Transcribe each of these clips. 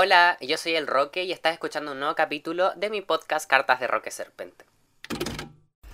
Hola, yo soy el Roque y estás escuchando un nuevo capítulo de mi podcast Cartas de Roque Serpente.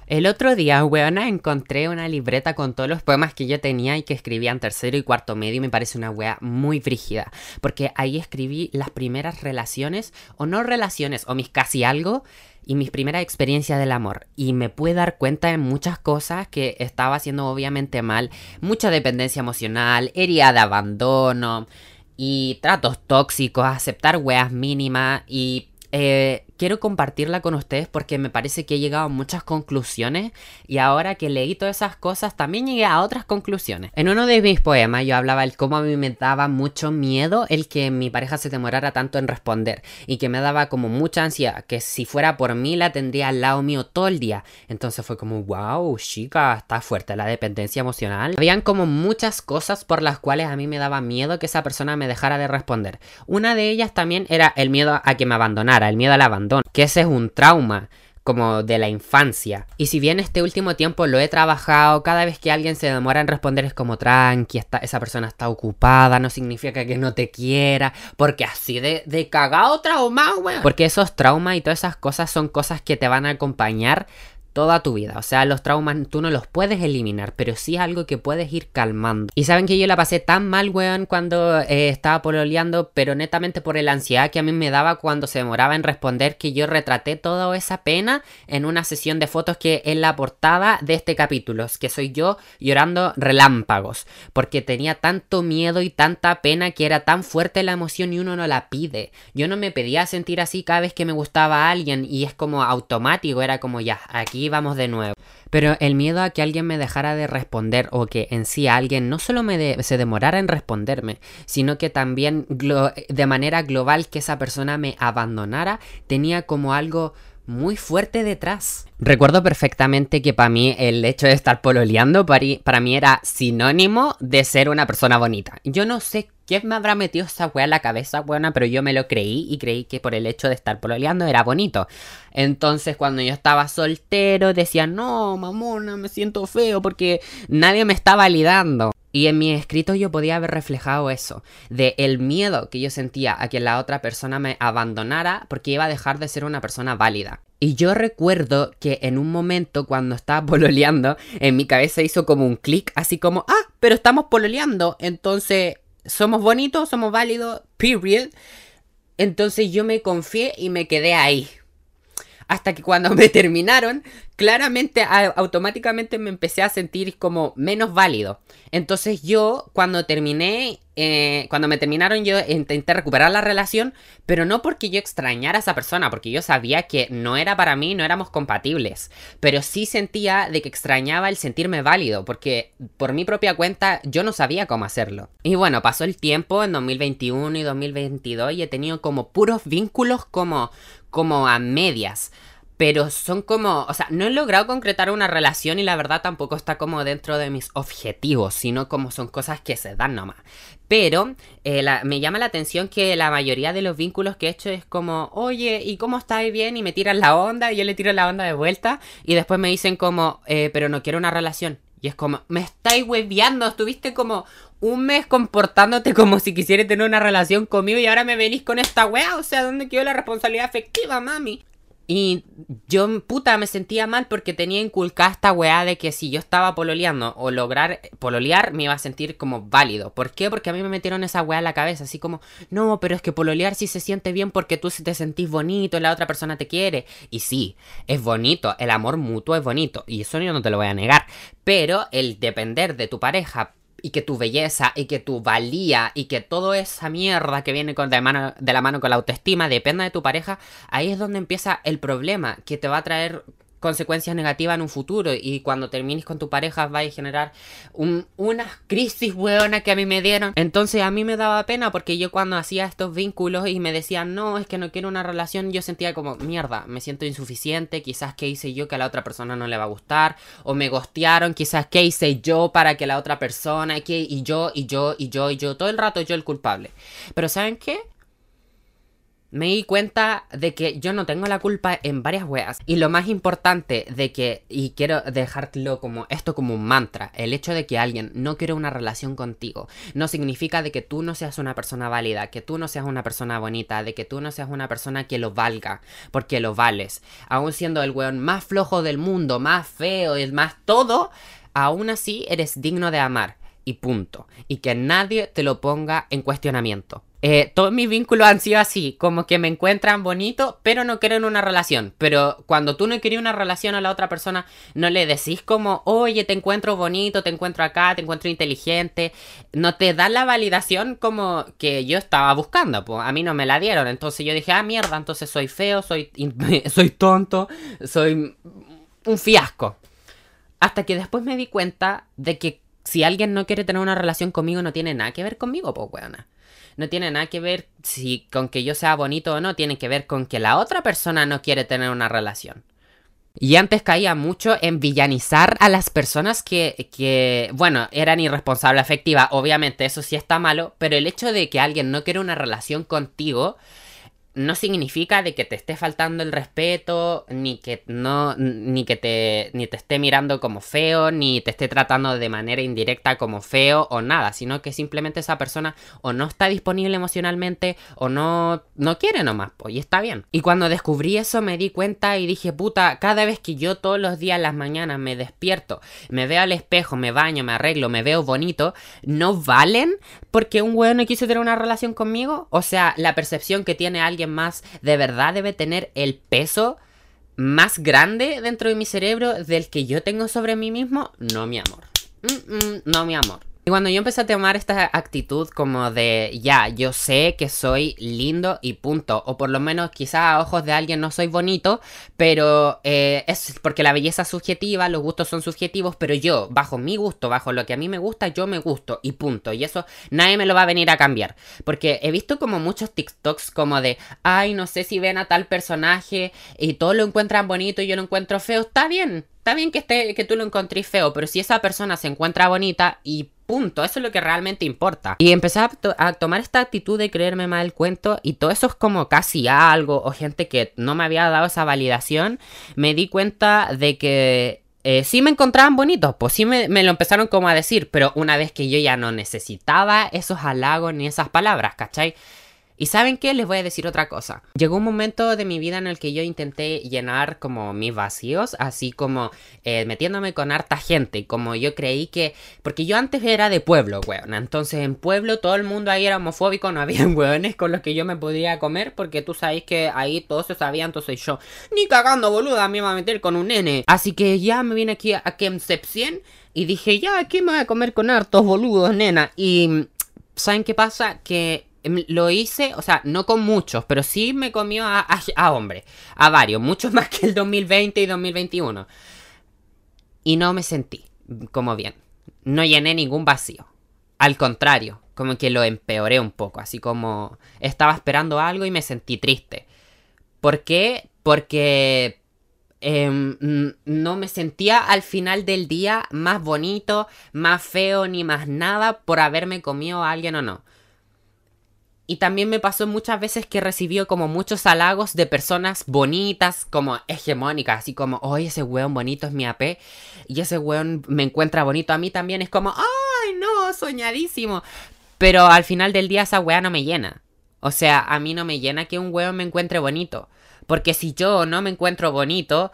El otro día, weona, encontré una libreta con todos los poemas que yo tenía y que escribía en tercero y cuarto medio y me parece una wea muy frígida. Porque ahí escribí las primeras relaciones, o no relaciones, o mis casi algo, y mis primeras experiencias del amor. Y me pude dar cuenta de muchas cosas que estaba haciendo obviamente mal. Mucha dependencia emocional, herida de abandono y tratos tóxicos, aceptar weas mínimas y eh, quiero compartirla con ustedes porque me parece que he llegado a muchas conclusiones y ahora que leí todas esas cosas también llegué a otras conclusiones. En uno de mis poemas yo hablaba el cómo a mí me daba mucho miedo el que mi pareja se demorara tanto en responder y que me daba como mucha ansiedad, que si fuera por mí la tendría al lado mío todo el día. Entonces fue como, wow, chica, está fuerte la dependencia emocional. Habían como muchas cosas por las cuales a mí me daba miedo que esa persona me dejara de responder. Una de ellas también era el miedo a que me abandonara, el miedo al abandono que ese es un trauma como de la infancia. Y si bien este último tiempo lo he trabajado, cada vez que alguien se demora en responder es como tranqui, esa persona está ocupada, no significa que no te quiera, porque así de, de cagado trauma, weón. Porque esos traumas y todas esas cosas son cosas que te van a acompañar toda tu vida. O sea, los traumas tú no los puedes eliminar, pero sí es algo que puedes ir calmando. Y saben que yo la pasé tan mal, weón, cuando eh, estaba pololeando, pero netamente por la ansiedad que a mí me daba cuando se demoraba en responder, que yo retraté toda esa pena en una sesión de fotos que es la portada de este capítulo, que soy yo llorando relámpagos, porque tenía tanto miedo y tanta pena que era tan fuerte la emoción y uno no la pide. Yo no me pedía sentir así cada vez que me gustaba a alguien y es como automático, era como ya, aquí vamos de nuevo. Pero el miedo a que alguien me dejara de responder o que en sí alguien no solo me se demorara en responderme, sino que también de manera global que esa persona me abandonara, tenía como algo muy fuerte detrás. Recuerdo perfectamente que para mí el hecho de estar pololeando para, mí era sinónimo de ser una persona bonita. Yo no sé quién me habrá metido esa wea en la cabeza, buena, pero yo me lo creí y creí que por el hecho de estar pololeando era bonito. Entonces cuando yo estaba soltero decía, no, mamona, me siento feo porque nadie me está validando. Y en mi escrito yo podía haber reflejado eso, de el miedo que yo sentía a que la otra persona me abandonara porque iba a dejar de ser una persona válida. Y yo recuerdo que en un momento cuando estaba pololeando, en mi cabeza hizo como un clic, así como, ah, pero estamos pololeando, entonces somos bonitos, somos válidos, period. Entonces yo me confié y me quedé ahí. Hasta que cuando me terminaron, claramente automáticamente me empecé a sentir como menos válido. Entonces yo cuando terminé, eh, cuando me terminaron yo intenté recuperar la relación, pero no porque yo extrañara a esa persona, porque yo sabía que no era para mí, no éramos compatibles, pero sí sentía de que extrañaba el sentirme válido, porque por mi propia cuenta yo no sabía cómo hacerlo. Y bueno, pasó el tiempo en 2021 y 2022 y he tenido como puros vínculos como, como a medias pero son como, o sea, no he logrado concretar una relación y la verdad tampoco está como dentro de mis objetivos, sino como son cosas que se dan nomás. Pero eh, me llama la atención que la mayoría de los vínculos que he hecho es como, oye, ¿y cómo estáis bien? Y me tiran la onda y yo le tiro la onda de vuelta y después me dicen como, eh, pero no quiero una relación. Y es como, me estáis hueviando, estuviste como un mes comportándote como si quisieras tener una relación conmigo y ahora me venís con esta wea. O sea, ¿dónde quedó la responsabilidad afectiva, mami? Y yo, puta, me sentía mal porque tenía inculcada esta weá de que si yo estaba pololeando o lograr pololear, me iba a sentir como válido. ¿Por qué? Porque a mí me metieron esa weá en la cabeza, así como, no, pero es que pololear sí se siente bien porque tú te sentís bonito, la otra persona te quiere. Y sí, es bonito, el amor mutuo es bonito, y eso yo no te lo voy a negar. Pero el depender de tu pareja y que tu belleza y que tu valía y que toda esa mierda que viene con, de, mano, de la mano con la autoestima dependa de tu pareja, ahí es donde empieza el problema que te va a traer consecuencias negativas en un futuro y cuando termines con tu pareja va a generar un, unas crisis hueonas que a mí me dieron. Entonces a mí me daba pena porque yo cuando hacía estos vínculos y me decían no, es que no quiero una relación, yo sentía como mierda, me siento insuficiente, quizás qué hice yo que a la otra persona no le va a gustar o me gostearon, quizás qué hice yo para que la otra persona y yo y yo y yo y yo, todo el rato yo el culpable. Pero ¿saben qué? Me di cuenta de que yo no tengo la culpa en varias weas. Y lo más importante de que, y quiero dejarlo como esto como un mantra, el hecho de que alguien no quiere una relación contigo, no significa de que tú no seas una persona válida, que tú no seas una persona bonita, de que tú no seas una persona que lo valga, porque lo vales. Aún siendo el weón más flojo del mundo, más feo, el más todo, aún así eres digno de amar. Y punto. Y que nadie te lo ponga en cuestionamiento. Eh, todos mis vínculos han sido así, como que me encuentran bonito, pero no quieren una relación. Pero cuando tú no querías una relación a la otra persona, no le decís como, oye, te encuentro bonito, te encuentro acá, te encuentro inteligente. No te da la validación como que yo estaba buscando, pues a mí no me la dieron. Entonces yo dije, ah, mierda, entonces soy feo, soy, soy tonto, soy un fiasco. Hasta que después me di cuenta de que si alguien no quiere tener una relación conmigo, no tiene nada que ver conmigo, pues, weona no tiene nada que ver si con que yo sea bonito o no, tiene que ver con que la otra persona no quiere tener una relación. Y antes caía mucho en villanizar a las personas que, que, bueno, eran irresponsables afectiva. Obviamente eso sí está malo, pero el hecho de que alguien no quiere una relación contigo no significa de que te esté faltando el respeto, ni que no, ni que te, ni te esté mirando como feo, ni te esté tratando de manera indirecta como feo o nada, sino que simplemente esa persona o no está disponible emocionalmente o no, no quiere nomás, y está bien. Y cuando descubrí eso me di cuenta y dije, puta, cada vez que yo todos los días, las mañanas me despierto, me veo al espejo, me baño, me arreglo, me veo bonito, no valen porque un weón no quiso tener una relación conmigo. O sea, la percepción que tiene alguien más de verdad debe tener el peso más grande dentro de mi cerebro del que yo tengo sobre mí mismo. No, mi amor. no, mi amor. Y cuando yo empecé a tomar esta actitud como de, ya, yo sé que soy lindo y punto, o por lo menos quizá a ojos de alguien no soy bonito, pero eh, es porque la belleza es subjetiva, los gustos son subjetivos, pero yo, bajo mi gusto, bajo lo que a mí me gusta, yo me gusto y punto. Y eso nadie me lo va a venir a cambiar. Porque he visto como muchos TikToks como de, ay, no sé si ven a tal personaje y todos lo encuentran bonito y yo lo encuentro feo, está bien. Está bien que, esté, que tú lo encontrés feo, pero si esa persona se encuentra bonita y Punto, eso es lo que realmente importa. Y empecé a, tomar esta actitud de creerme mal el cuento y todo eso es como casi algo o gente que no me había dado esa validación. Me di cuenta de que eh, sí me encontraban bonitos, pues sí me, me, lo empezaron como a decir, pero una vez que yo ya no necesitaba esos halagos ni esas palabras, ¿cachai? Y saben qué, les voy a decir otra cosa. Llegó un momento de mi vida en el que yo intenté llenar como mis vacíos, así como eh, metiéndome con harta gente, como yo creí que... Porque yo antes era de pueblo, weón. Entonces en pueblo todo el mundo ahí era homofóbico, no había weones con los que yo me podía comer, porque tú sabes que ahí todos se sabían, entonces yo, ni cagando boluda, me iba a meter con un nene. Así que ya me vine aquí a Kemcepcien y dije, ya, aquí me voy a comer con hartos boludos, nena. Y... ¿Saben qué pasa? Que lo hice, o sea, no con muchos, pero sí me comió a, a, hombres, a varios, muchos más que el 2020 y 2021. Y no me sentí como bien. No llené ningún vacío. Al contrario, como que lo empeoré un poco, así como estaba esperando algo y me sentí triste. ¿Por qué? Porque em, no me sentía al final del día más bonito, más feo, ni más nada por haberme comido a alguien o no. Y también me pasó muchas veces que recibió como muchos halagos de personas bonitas, como hegemónicas, así como, oye, ese weón bonito es mi AP, y ese weón me encuentra bonito a mí también, es como, ay, no, soñadísimo. Pero al final del día esa weá no me llena. O sea, a mí no me llena que un weón me encuentre bonito. Porque si yo no me encuentro bonito,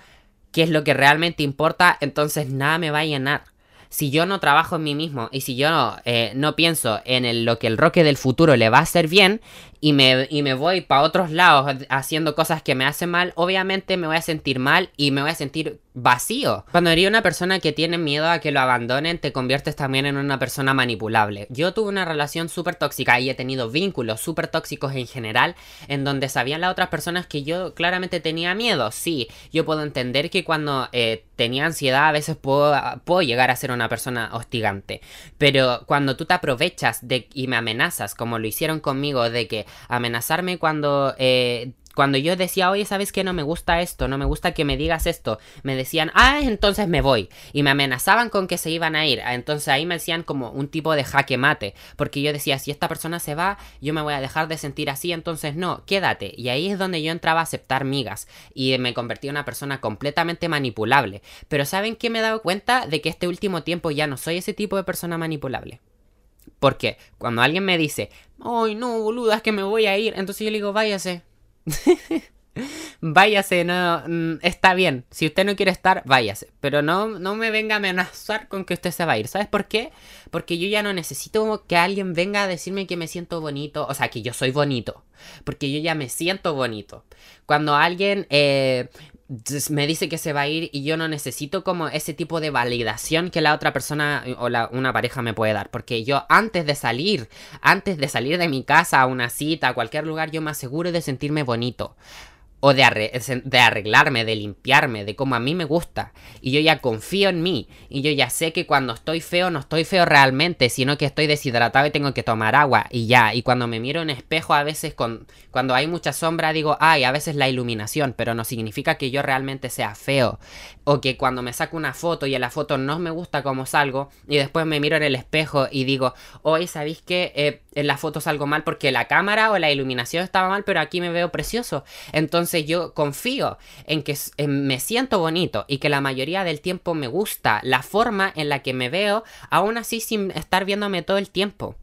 ¿qué es lo que realmente importa? Entonces nada me va a llenar si yo no trabajo en mí mismo y si yo eh, no pienso en lo que el roque del futuro le va a hacer bien y me, y me voy para otros lados haciendo cosas que me hacen mal, obviamente me voy a sentir mal y me voy a sentir vacío. Cuando eres una persona que tiene miedo a que lo abandonen, te conviertes también en una persona manipulable. Yo tuve una relación súper tóxica y he tenido vínculos súper tóxicos en general, en donde sabían las otras personas que yo claramente tenía miedo. Sí, yo puedo entender que cuando eh, tenía ansiedad a veces puedo, puedo llegar a ser una persona hostigante. Pero cuando tú te aprovechas de, y me amenazas, como lo hicieron conmigo, de que amenazarme cuando... Eh, cuando yo decía, oye, ¿sabes qué? No me gusta esto, no me gusta que me digas esto, me decían, ah, entonces me voy. Y me amenazaban con que se iban a ir. Entonces ahí me decían como un tipo de jaque mate. Porque yo decía, si esta persona se va, yo me voy a dejar de sentir así, entonces no, quédate. Y ahí es donde yo entraba a aceptar migas. Y me convertí en una persona completamente manipulable. Pero ¿saben qué me he dado cuenta? De que este último tiempo ya no soy ese tipo de persona manipulable. Porque cuando alguien me dice, ay no, boluda, es que me voy a ir, entonces yo le digo, váyase. váyase, no, mm, está bien. Si usted no quiere estar, váyase. Pero no, no me venga a amenazar con que usted se va a ir. ¿Sabes por qué? Porque yo ya no necesito que alguien venga a decirme que me siento bonito. O sea, que yo soy bonito. Porque yo ya me siento bonito. Cuando alguien eh, me dice que se va a ir y yo no necesito como ese tipo de validación que la otra persona o la, una pareja me puede dar. Porque yo antes de salir, antes de salir de mi casa a una cita, a cualquier lugar, yo me aseguro de sentirme bonito o de, arreglarme, de limpiarme, de como a mí me gusta. Y yo ya confío en mí. Y yo ya sé que cuando estoy feo, no estoy feo realmente, sino que estoy deshidratado y tengo que tomar agua. Y ya. Y cuando me miro en espejo, a veces con, cuando hay mucha sombra, digo, ay, a veces la iluminación, pero no significa que yo realmente sea feo. O que cuando me saco una foto y en la foto no me gusta como salgo, y después me miro en el espejo y digo, hoy ¿sabéis que eh, en la foto salgo mal porque la cámara o la iluminación estaba mal, pero aquí me veo precioso? Entonces, entonces yo confío en que me siento bonito y que la mayoría del tiempo me gusta la forma en la que me veo, aún así sin estar viéndome todo el tiempo.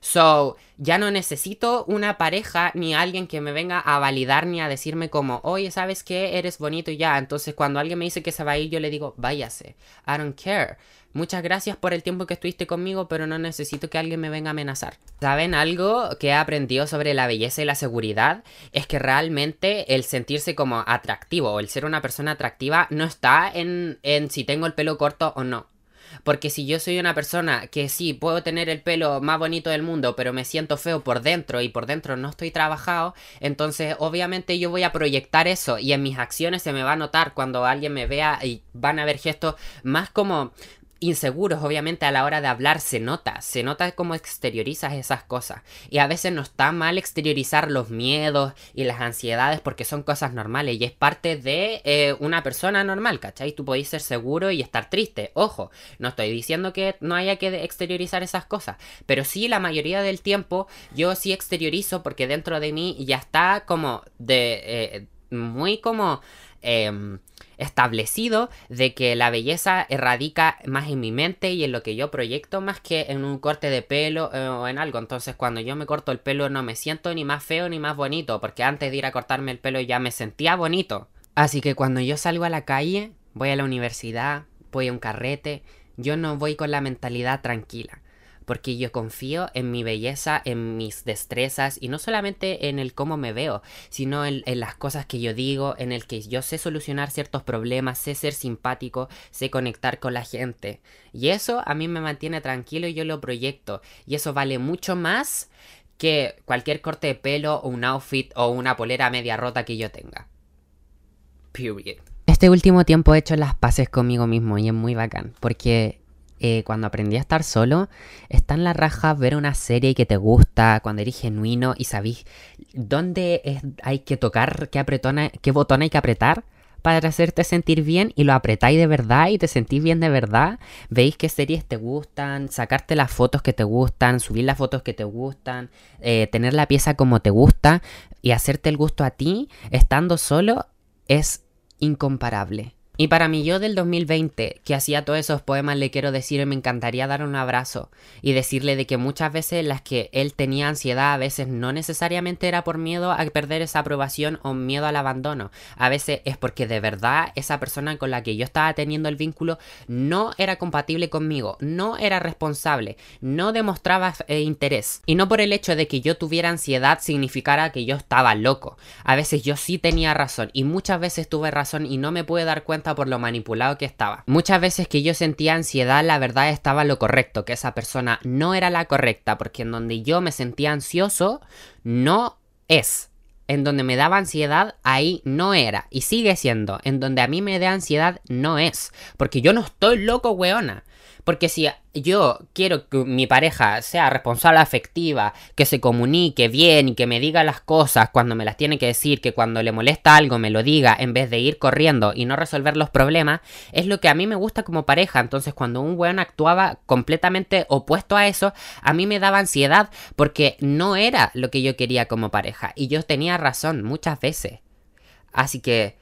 So, ya no necesito una pareja ni alguien que me venga a validar ni a decirme como, oye, ¿sabes qué? Eres bonito y ya. Entonces, cuando alguien me dice que se va a ir, yo le digo, váyase. I don't care. Muchas gracias por el tiempo que estuviste conmigo, pero no necesito que alguien me venga a amenazar. ¿Saben algo que he aprendido sobre la belleza y la seguridad? Es que realmente el sentirse como atractivo o el ser una persona atractiva no está en, en si tengo el pelo corto o no. Porque si yo soy una persona que sí, puedo tener el pelo más bonito del mundo, pero me siento feo por dentro y por dentro no estoy trabajado, entonces obviamente yo voy a proyectar eso y en mis acciones se me va a notar cuando alguien me vea y van a ver gestos más como inseguros, obviamente, a la hora de hablar se nota, se nota cómo exteriorizas esas cosas. Y a veces no está mal exteriorizar los miedos y las ansiedades porque son cosas normales y es parte de eh, una persona normal, ¿cachai? Tú podés ser seguro y estar triste, ojo, no estoy diciendo que no haya que exteriorizar esas cosas, pero sí la mayoría del tiempo yo sí exteriorizo porque dentro de mí ya está como de... Eh, muy como... Em, establecido de que la belleza radica más en mi mente y en lo que yo proyecto más que en un corte de pelo eh, o en algo. Entonces cuando yo me corto el pelo no me siento ni más feo ni más bonito, porque antes de ir a cortarme el pelo ya me sentía bonito. Así que cuando yo salgo a la calle, voy a la universidad, voy a un carrete, yo no voy con la mentalidad tranquila porque yo confío en mi belleza, en mis destrezas y no solamente en el cómo me veo, sino en, las cosas que yo digo, en el que yo sé solucionar ciertos problemas, sé ser simpático, sé conectar con la gente. Y eso a mí me mantiene tranquilo y yo lo proyecto. Y eso vale mucho más que cualquier corte de pelo o un outfit o una polera media rota que yo tenga. Period. Este último tiempo he hecho las paces conmigo mismo y es muy bacán, porque eh, cuando aprendí a estar solo, está en la raja ver una serie que te gusta, cuando eres genuino y sabís dónde hay que tocar, qué, apretona, qué botón hay que apretar para hacerte sentir bien y lo apretáis de verdad y te sentís bien de verdad. Veis qué series te gustan, sacarte las fotos que te gustan, subir las fotos que te gustan, eh, tener la pieza como te gusta y hacerte el gusto a ti estando solo es incomparable. Y para mí yo del 2020, que hacía todos esos poemas, le quiero decir, me encantaría dar un abrazo y decirle de que muchas veces las que él tenía ansiedad, a veces no necesariamente era por miedo a perder esa aprobación o miedo al abandono. A veces es porque de verdad esa persona con la que yo estaba teniendo el vínculo no era compatible conmigo, no era responsable, no demostraba eh, interés. Y no por el hecho de que yo tuviera ansiedad significara que yo estaba loco. A veces yo sí tenía razón y muchas veces tuve razón y no me pude dar cuenta por lo manipulado que estaba. Muchas veces que yo sentía ansiedad, la verdad estaba lo correcto, que esa persona no era la correcta, porque en donde yo me sentía ansioso, no es. En donde me daba ansiedad, ahí no era. Y sigue siendo. En donde a mí me da ansiedad, no es. Porque yo no estoy loco, weona. Porque si yo quiero que mi pareja sea responsable afectiva, que se comunique bien y que me diga las cosas cuando me las tiene que decir, que cuando le molesta algo me lo diga en vez de ir corriendo y no resolver los problemas, es lo que a mí me gusta como pareja. Entonces cuando un weón actuaba completamente opuesto a eso, a mí me daba ansiedad porque no era lo que yo quería como pareja. Y yo tenía razón muchas veces. Así que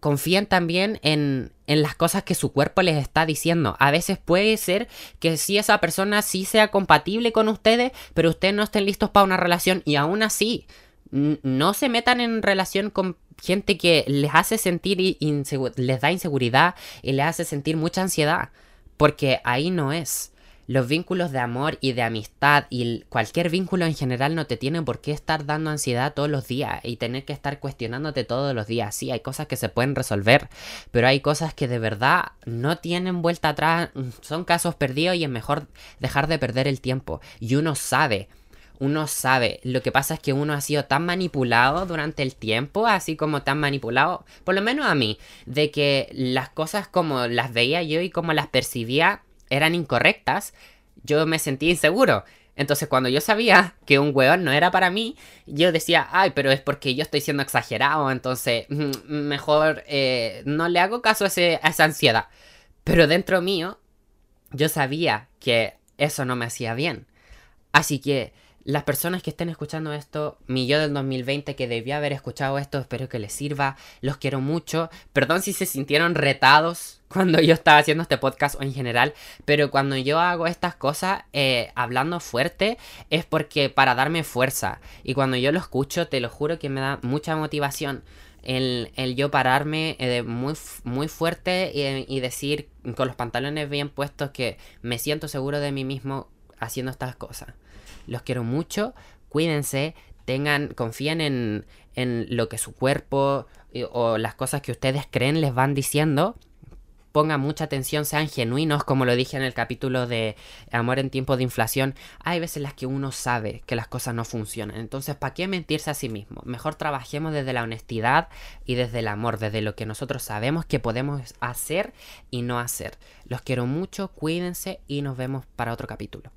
confíen también en, en, las cosas que su cuerpo les está diciendo. A veces puede ser que si esa persona sí sea compatible con ustedes, pero ustedes no estén listos para una relación y aún así no se metan en relación con gente que les hace sentir les da inseguridad y les hace sentir mucha ansiedad, porque ahí no es los vínculos de amor y de amistad y cualquier vínculo en general no te tiene por qué estar dando ansiedad todos los días y tener que estar cuestionándote todos los días. Sí, hay cosas que se pueden resolver, pero hay cosas que de verdad no tienen vuelta atrás, son casos perdidos y es mejor dejar de perder el tiempo. Y uno sabe uno sabe. Lo que pasa es que uno ha sido tan manipulado durante el tiempo, así como tan manipulado, por lo menos a mí, de que las cosas como las veía yo y como las percibía eran incorrectas, yo me sentía inseguro. Entonces cuando yo sabía que un hueón no era para mí, yo decía, ay, pero es porque yo estoy siendo exagerado, entonces mm, mejor eh, no le hago caso a esa ansiedad. Pero dentro mío, yo sabía que eso no me hacía bien. Así que las personas que estén escuchando esto, mi yo del 2020 que debía haber escuchado esto, espero que les sirva, los quiero mucho. Perdón si se sintieron retados cuando yo estaba haciendo este podcast o en general, pero cuando yo hago estas cosas eh, hablando fuerte es porque para darme fuerza. Y cuando yo lo escucho, te lo juro que me da mucha motivación. El, yo pararme eh, muy, muy fuerte y, y decir con los pantalones bien puestos que me siento seguro de mí mismo haciendo estas cosas. Los quiero mucho, cuídense, tengan, confíen en, en lo que su cuerpo eh, o las cosas que ustedes creen les van diciendo. Pongan mucha atención, sean genuinos, como lo dije en el capítulo de Amor en tiempo de inflación. Hay veces en las que uno sabe que las cosas no funcionan. Entonces, ¿para qué mentirse a sí mismo? Mejor trabajemos desde la honestidad y desde el amor, desde lo que nosotros sabemos que podemos hacer y no hacer. Los quiero mucho, cuídense y nos vemos para otro capítulo.